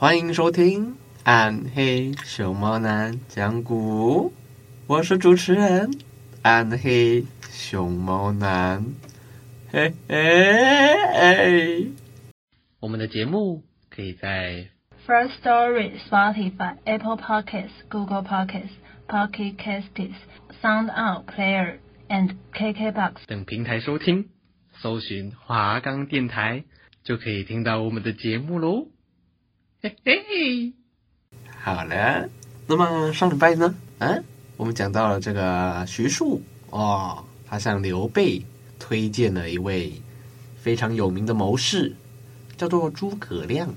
欢迎收听《暗黑熊猫男讲古》，我是主持人暗黑熊猫男。嘿嘿嘿！我们的节目可以在 First Story、Spotify、Apple Podcasts、Google Podcasts、Pocket Casts、Sound Out Player and KKBox 等平台收听，搜寻华冈电台就可以听到我们的节目喽。嘿嘿，好了，那么上礼拜呢？嗯，我们讲到了这个徐庶哦，他向刘备推荐了一位非常有名的谋士，叫做诸葛亮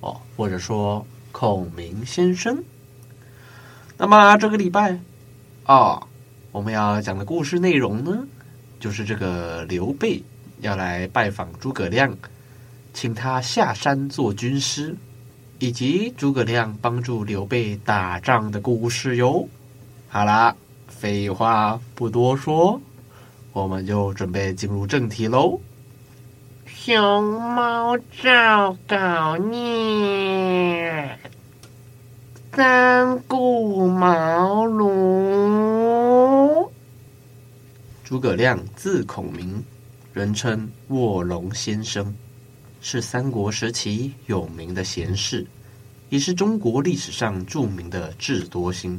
哦，或者说孔明先生。那么这个礼拜哦，我们要讲的故事内容呢，就是这个刘备要来拜访诸葛亮，请他下山做军师。以及诸葛亮帮助刘备打仗的故事哟。好啦，废话不多说，我们就准备进入正题喽。熊猫照稿念，三顾茅庐。诸葛亮字孔明，人称卧龙先生。是三国时期有名的贤士，也是中国历史上著名的智多星。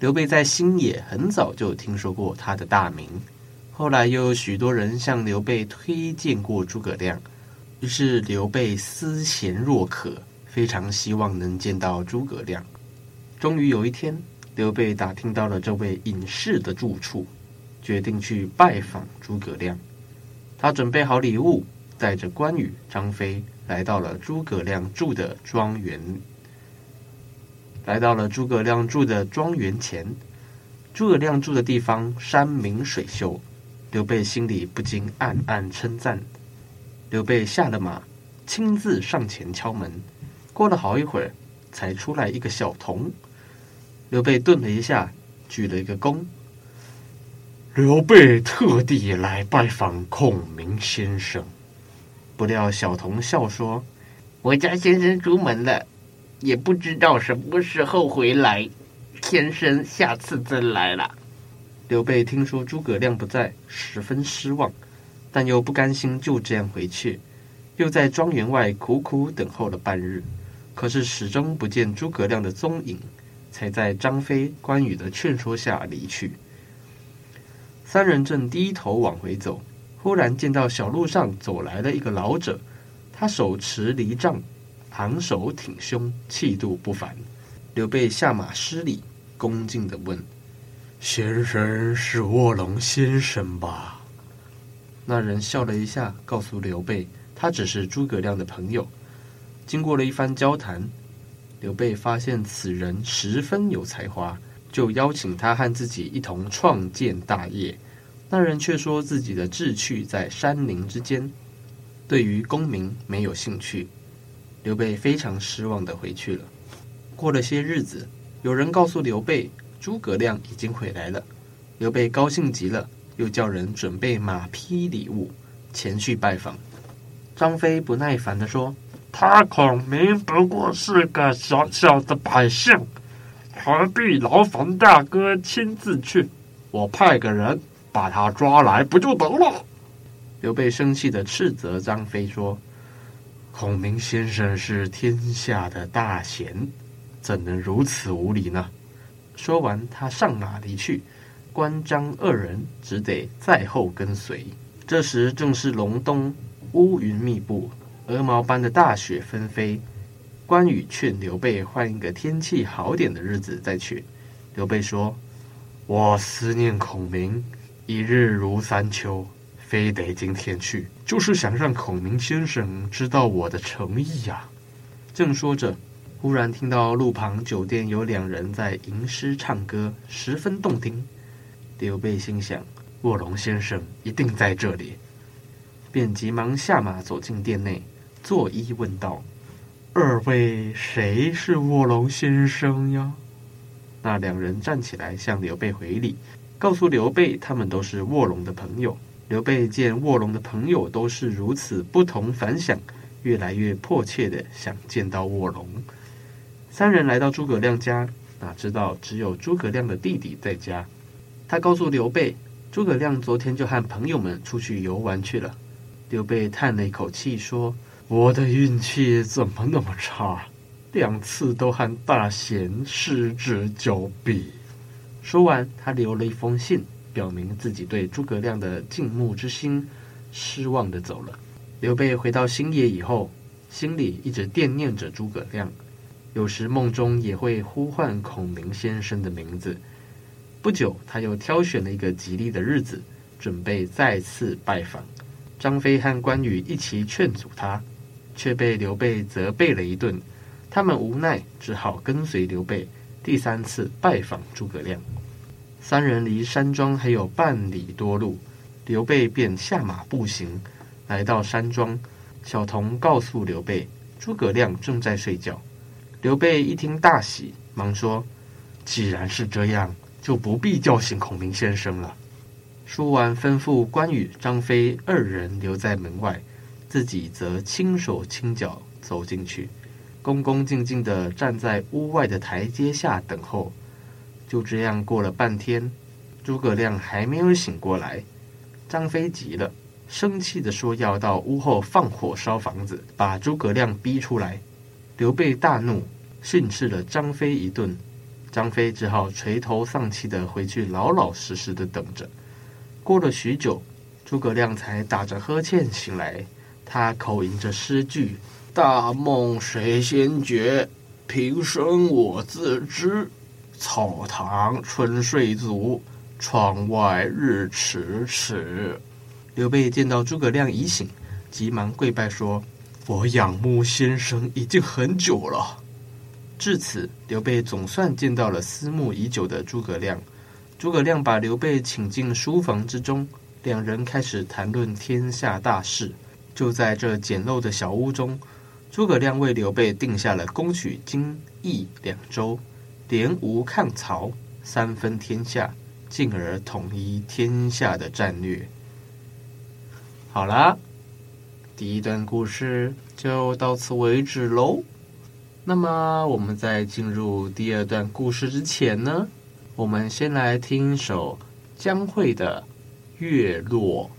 刘备在新野很早就听说过他的大名，后来又有许多人向刘备推荐过诸葛亮，于是刘备思贤若渴，非常希望能见到诸葛亮。终于有一天，刘备打听到了这位隐士的住处，决定去拜访诸葛亮。他准备好礼物。带着关羽、张飞来到了诸葛亮住的庄园，来到了诸葛亮住的庄园前。诸葛亮住的地方山明水秀，刘备心里不禁暗暗称赞。刘备下了马，亲自上前敲门。过了好一会儿，才出来一个小童。刘备顿了一下，鞠了一个躬。刘备特地来拜访孔明先生。不料小童笑说：“我家先生出门了，也不知道什么时候回来，先生下次再来了。”刘备听说诸葛亮不在，十分失望，但又不甘心就这样回去，又在庄园外苦苦等候了半日，可是始终不见诸葛亮的踪影，才在张飞、关羽的劝说下离去。三人正低头往回走。忽然见到小路上走来了一个老者，他手持藜杖，昂首挺胸，气度不凡。刘备下马施礼，恭敬地问：“先生是卧龙先生吧？”那人笑了一下，告诉刘备，他只是诸葛亮的朋友。经过了一番交谈，刘备发现此人十分有才华，就邀请他和自己一同创建大业。那人却说自己的志趣在山林之间，对于功名没有兴趣。刘备非常失望地回去了。过了些日子，有人告诉刘备，诸葛亮已经回来了。刘备高兴极了，又叫人准备马匹礼物，前去拜访。张飞不耐烦地说：“他孔明不过是个小小的百姓，何必劳烦大哥亲自去？我派个人。”把他抓来不就得了？刘备生气地斥责张飞说：“孔明先生是天下的大贤，怎能如此无礼呢？”说完，他上马离去，关张二人只得在后跟随。这时正是隆冬，乌云密布，鹅毛般的大雪纷飞。关羽劝刘备换一个天气好点的日子再去。刘备说：“我思念孔明，一日如三秋。”非得今天去，就是想让孔明先生知道我的诚意呀、正说着，忽然听到路旁酒店有两人在吟诗唱歌，十分动听。刘备心想：卧龙先生一定在这里，便急忙下马走进店内，作揖问道：“二位谁是卧龙先生呀？”那两人站起来向刘备回礼，告诉刘备他们都是卧龙的朋友。刘备见卧龙的朋友都是如此不同凡响，越来越迫切地想见到卧龙。三人来到诸葛亮家，哪知道只有诸葛亮的弟弟在家。他告诉刘备，诸葛亮昨天就和朋友们出去游玩去了。刘备叹了一口气说：“我的运气怎么那么差？两次都和大贤失之交臂。”说完，他留了一封信。表明自己对诸葛亮的敬慕之心，失望地走了。刘备回到新野以后，心里一直惦念着诸葛亮，有时梦中也会呼唤孔明先生的名字。不久，他又挑选了一个吉利的日子，准备再次拜访。张飞和关羽一起劝阻他，却被刘备责备了一顿。他们无奈，只好跟随刘备第三次拜访诸葛亮。三人离山庄还有半里多路，刘备便下马步行，来到山庄。小童告诉刘备，诸葛亮正在睡觉。刘备一听大喜，忙说：“既然是这样，就不必叫醒孔明先生了。”说完，吩咐关羽、张飞二人留在门外，自己则轻手轻脚走进去，恭恭敬敬地站在屋外的台阶下等候。就这样过了半天，诸葛亮还没有醒过来。张飞急了，生气地说：“要到屋后放火烧房子，把诸葛亮逼出来。”刘备大怒，训斥了张飞一顿。张飞只好垂头丧气地回去，老老实实地等着。过了许久，诸葛亮才打着呵欠醒来。他口吟着诗句：“大梦谁先觉？平生我自知。”草堂春睡足，窗外日迟迟。刘备见到诸葛亮已醒，急忙跪拜说：“我仰慕先生已经很久了。”至此，刘备总算见到了思慕已久的诸葛亮。诸葛亮把刘备请进书房之中，两人开始谈论天下大事。就在这简陋的小屋中，诸葛亮为刘备定下了攻取荆益两州。联吴抗曹，三分天下，进而统一天下的战略。好啦，第一段故事就到此为止喽。那么，我们在进入第二段故事之前呢，我们先来听一首江蕙的《月落》。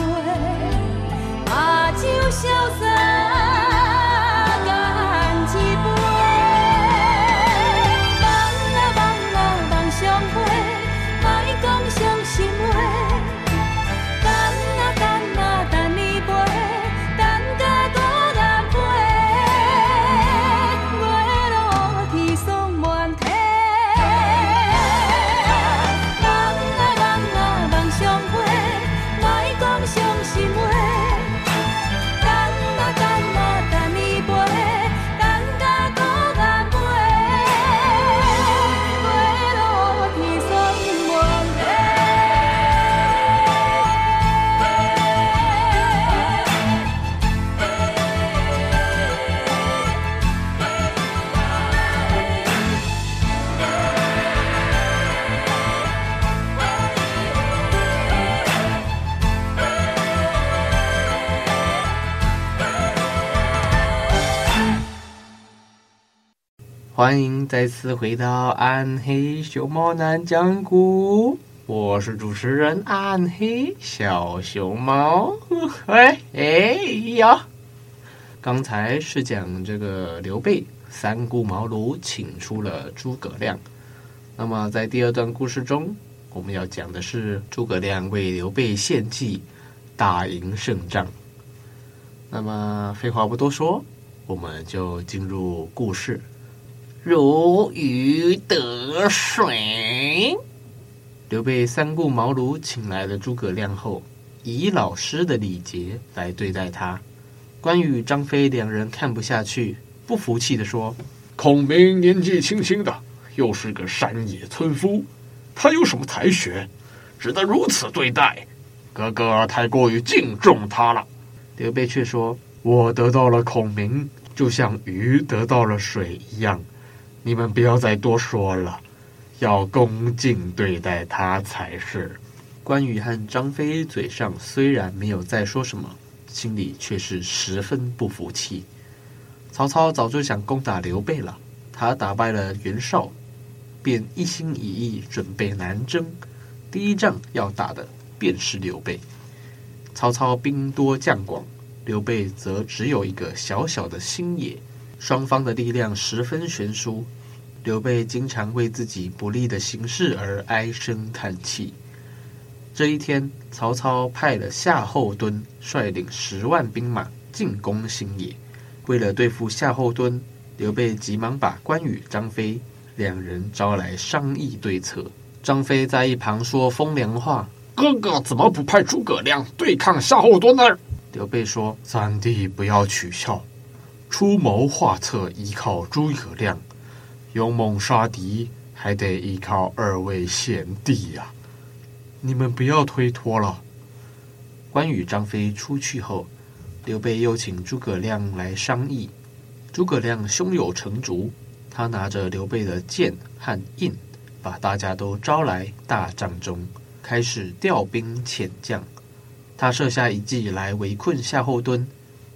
醉把酒消散欢迎再次回到暗黑熊猫男讲古，我是主持人暗黑小熊猫。哎哎呀，刚才是讲这个刘备三顾茅庐请出了诸葛亮，那么在第二段故事中，我们要讲的是诸葛亮为刘备献计，打赢胜仗。那么废话不多说，我们就进入故事。如鱼得水。刘备三顾茅庐请来了诸葛亮后，以老师的礼节来对待他。关羽、张飞两人看不下去，不服气地说：“孔明年纪轻轻的，又是个山野村夫，他有什么才学，值得如此对待？哥哥太过于敬重他了。”刘备却说：“我得到了孔明，就像鱼得到了水一样。你们不要再多说了，要恭敬对待他才是。”关羽和张飞嘴上虽然没有再说什么，心里却是十分不服气。曹操早就想攻打刘备了，他打败了袁绍，便一心一意准备南征。第一仗要打的便是刘备。曹操兵多将广，刘备则只有一个小小的新野，双方的力量十分悬殊。刘备经常为自己不利的形势而唉声叹气。这一天，曹操派了夏侯惇率领十万兵马进攻新野。为了对付夏侯惇，刘备急忙把关羽、张飞两人招来商议对策。张飞在一旁说风凉话。哥哥怎么不派诸葛亮对抗夏侯惇呢？刘备说：“三弟不要取笑，出谋划策依靠诸葛亮，勇猛杀敌还得依靠二位贤弟呀！你们不要推脱了。”关羽、张飞出去后，刘备又请诸葛亮来商议。诸葛亮胸有成竹，他拿着刘备的剑和印，把大家都招来大帐中。开始调兵遣将，他设下一计来围困夏侯惇。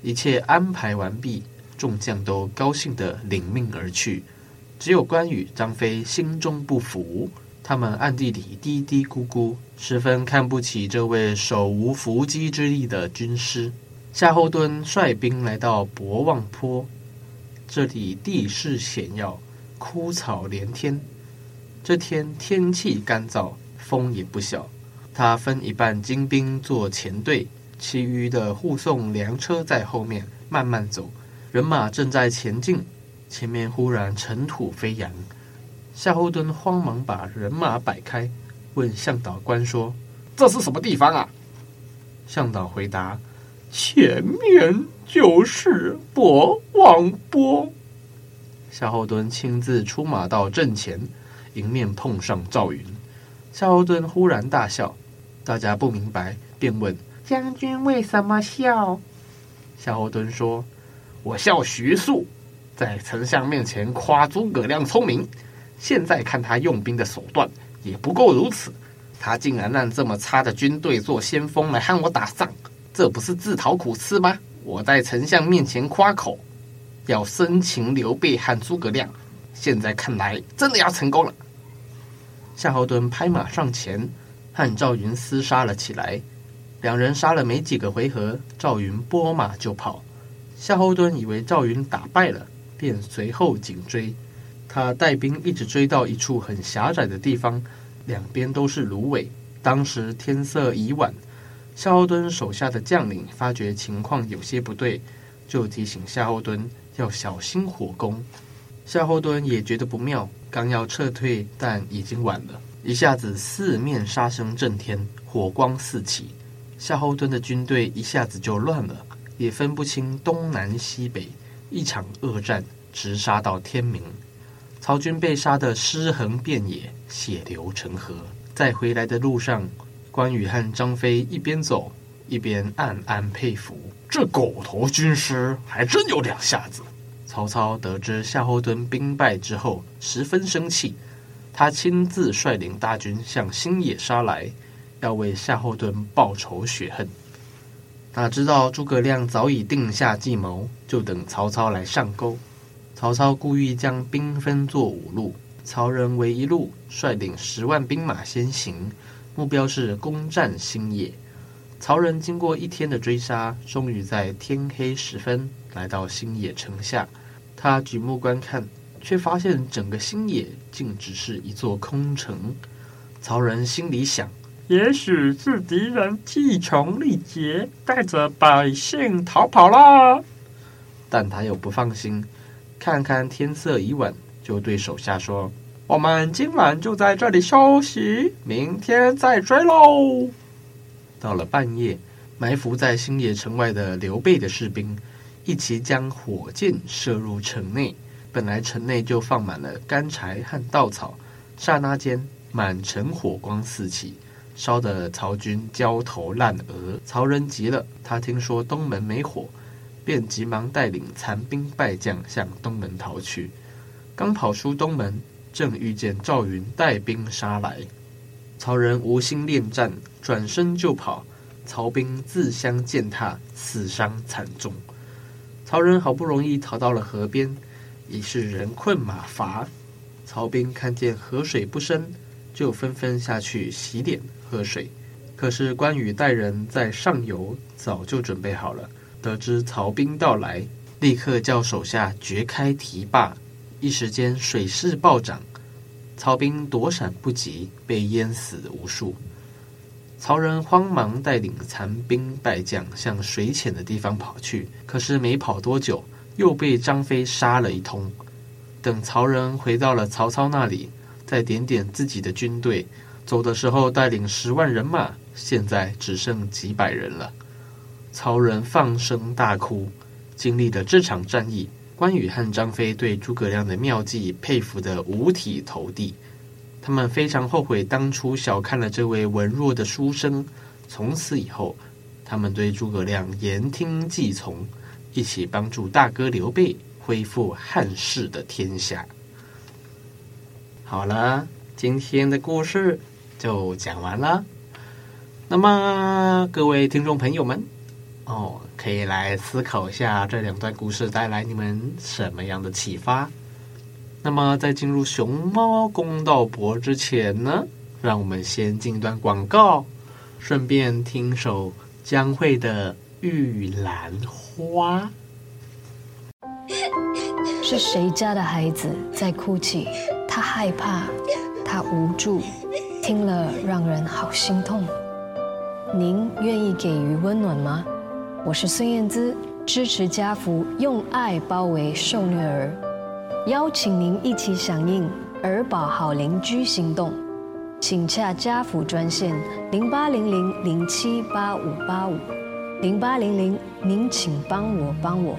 一切安排完毕，众将都高兴地领命而去。只有关羽、张飞心中不服，他们暗地里嘀嘀咕咕，十分看不起这位手无缚鸡之力的军师。夏侯惇率兵来到博望坡，这里地势险要，枯草连天。这天天气干燥。风也不小，他分一半精兵做前队，其余的护送粮车在后面慢慢走。人马正在前进，前面忽然尘土飞扬。夏侯惇慌忙把人马摆开，问向导官说：“这是什么地方啊？”向导回答：“前面就是博望坡。”夏侯惇亲自出马到阵前，迎面碰上赵云。夏侯惇忽然大笑，大家不明白，便问将军为什么笑？夏侯惇说：“我笑徐庶在丞相面前夸诸葛亮聪明，现在看他用兵的手段也不够如此，他竟然让这么差的军队做先锋来和我打仗，这不是自讨苦吃吗？我在丞相面前夸口，要生擒刘备和诸葛亮，现在看来真的要成功了。”夏侯惇拍马上前，和赵云厮杀了起来。两人杀了没几个回合，赵云拨马就跑。夏侯惇以为赵云打败了，便随后紧追。他带兵一直追到一处很狭窄的地方，两边都是芦苇。当时天色已晚，夏侯惇手下的将领发觉情况有些不对，就提醒夏侯惇要小心火攻。夏侯惇也觉得不妙，刚要撤退，但已经晚了。一下子四面杀声震天，火光四起，夏侯惇的军队一下子就乱了，也分不清东南西北。一场恶战直杀到天明，曹军被杀得尸横遍野，血流成河。在回来的路上，关羽和张飞一边走一边暗暗佩服，这狗头军师还真有两下子。曹操得知夏侯惇兵败之后，十分生气，他亲自率领大军向新野杀来，要为夏侯惇报仇雪恨。哪知道诸葛亮早已定下计谋，就等曹操来上钩。曹操故意将兵分作五路，曹仁为一路，率领十万兵马先行，目标是攻占新野。曹仁经过一天的追杀，终于在天黑时分来到新野城下。他举目观看，却发现整个新野竟只是一座空城。曹仁心里想：也许是敌人气穷力竭，带着百姓逃跑了。但他又不放心，看看天色已晚，就对手下说：“我们今晚就在这里休息，明天再追喽。”到了半夜，埋伏在新野城外的刘备的士兵一齐将火箭射入城内。本来城内就放满了干柴和稻草，刹那间满城火光四起，烧得曹军焦头烂额。曹仁急了，他听说东门没火，便急忙带领残兵败将向东门逃去。刚跑出东门，正遇见赵云带兵杀来。曹仁无心恋战，转身就跑，曹兵自相践踏，死伤惨重。曹仁好不容易逃到了河边，已是人困马乏。曹兵看见河水不深，就纷纷下去洗脸喝水。可是关羽带人在上游早就准备好了，得知曹兵到来，立刻叫手下掘开堤坝，一时间水势暴涨。曹兵躲闪不及，被淹死无数。曹仁慌忙带领残兵败将向水浅的地方跑去，可是没跑多久，又被张飞杀了一通。等曹仁回到了曹操那里，再点点自己的军队，走的时候带领十万人马，现在只剩几百人了。曹仁放声大哭。经历了这场战役。关羽和张飞对诸葛亮的妙计佩服得五体投地，他们非常后悔当初小看了这位文弱的书生。从此以后，他们对诸葛亮言听计从，一起帮助大哥刘备恢复汉室的天下。好了，今天的故事就讲完了。那么，各位听众朋友们，哦。可以来思考一下这两段故事带来你们什么样的启发？那么在进入熊猫公道博之前呢，让我们先进一段广告，顺便听首江蕙的《玉兰花》。是谁家的孩子在哭泣？害怕，他无助，听了让人好心痛。您愿意给予温暖吗？我是孙燕姿，支持家福，用爱包围受虐儿，邀请您一起响应儿保好邻居行动，请洽家福专线零八零零零七八五八五零八零零，您请帮我帮我。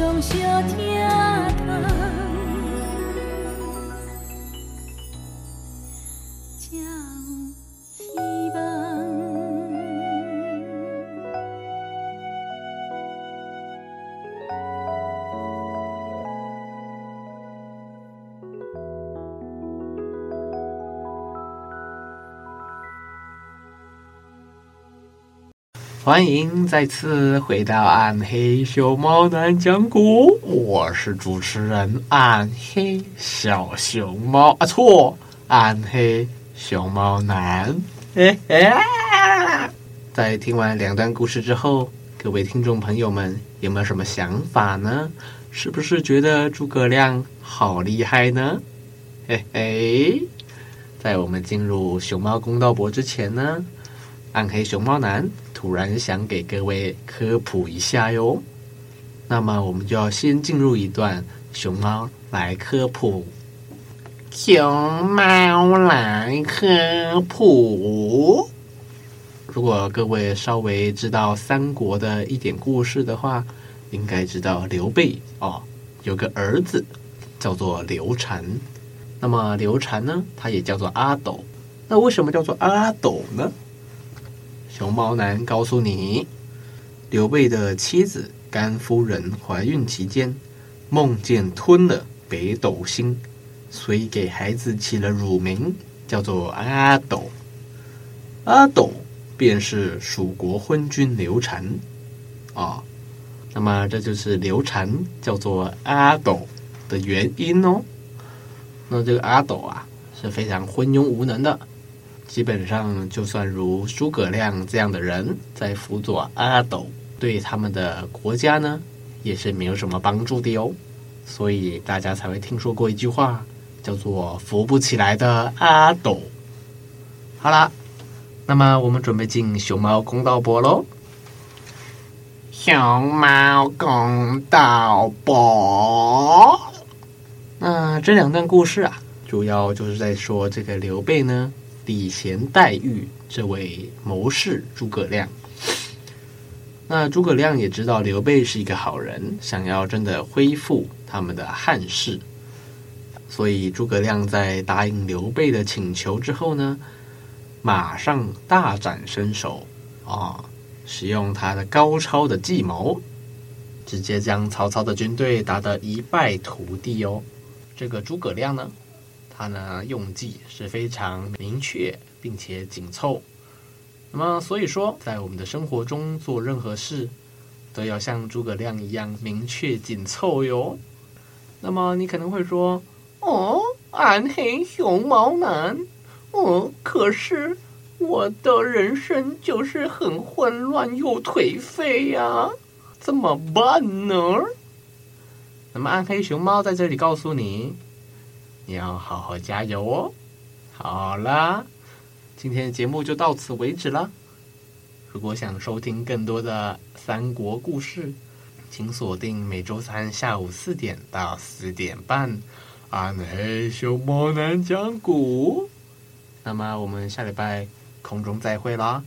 Ông 痛欢迎再次回到暗黑熊猫男讲古，我是主持人暗黑小熊猫啊，错，暗黑熊猫男。嘿嘿，在听完两段故事之后，各位听众朋友们有没有什么想法呢？是不是觉得诸葛亮好厉害呢？嘿嘿，在我们进入熊猫公道博之前呢，暗黑熊猫男突然想给各位科普一下哟，那么我们就要先进入一段熊猫来科普，熊猫来科普。如果各位稍微知道三国的一点故事的话，应该知道刘备哦，有个儿子叫做刘禅，那么刘禅呢，他也叫做阿斗，那为什么叫做阿斗呢？熊猫男告诉你，刘备的妻子甘夫人怀孕期间，梦见吞了北斗星，所以给孩子起了乳名，叫做阿斗。阿斗便是蜀国昏君刘禅啊、那么这就是刘禅叫做阿斗的原因哦。那这个阿斗啊，是非常昏庸无能的。基本上，就算如诸葛亮这样的人在辅佐阿斗，对他们的国家呢，也是没有什么帮助的哟。所以大家才会听说过一句话，叫做“扶不起来的阿斗”。好啦，那么我们准备进熊猫公道博喽。熊猫公道博，那这两段故事啊，主要就是在说这个刘备呢。礼贤待遇这位谋士诸葛亮，那诸葛亮也知道刘备是一个好人，想要真的恢复他们的汉室，所以诸葛亮在答应刘备的请求之后呢，马上大展身手啊，使用他的高超的计谋，直接将曹操的军队打得一败涂地哦。这个诸葛亮呢，他呢用计是非常明确并且紧凑。那么所以说，在我们的生活中做任何事，都要像诸葛亮一样明确紧凑哟。那么你可能会说，哦，暗黑熊猫男。哦，可是我的人生就是很混乱又颓废呀，怎么办呢？那么暗黑熊猫在这里告诉你，你要好好加油哦。好啦，今天的节目就到此为止了。如果想收听更多的三国故事，请锁定每周三下午四点到四点半，暗黑熊猫男讲古。那么我们下礼拜空中再会啦。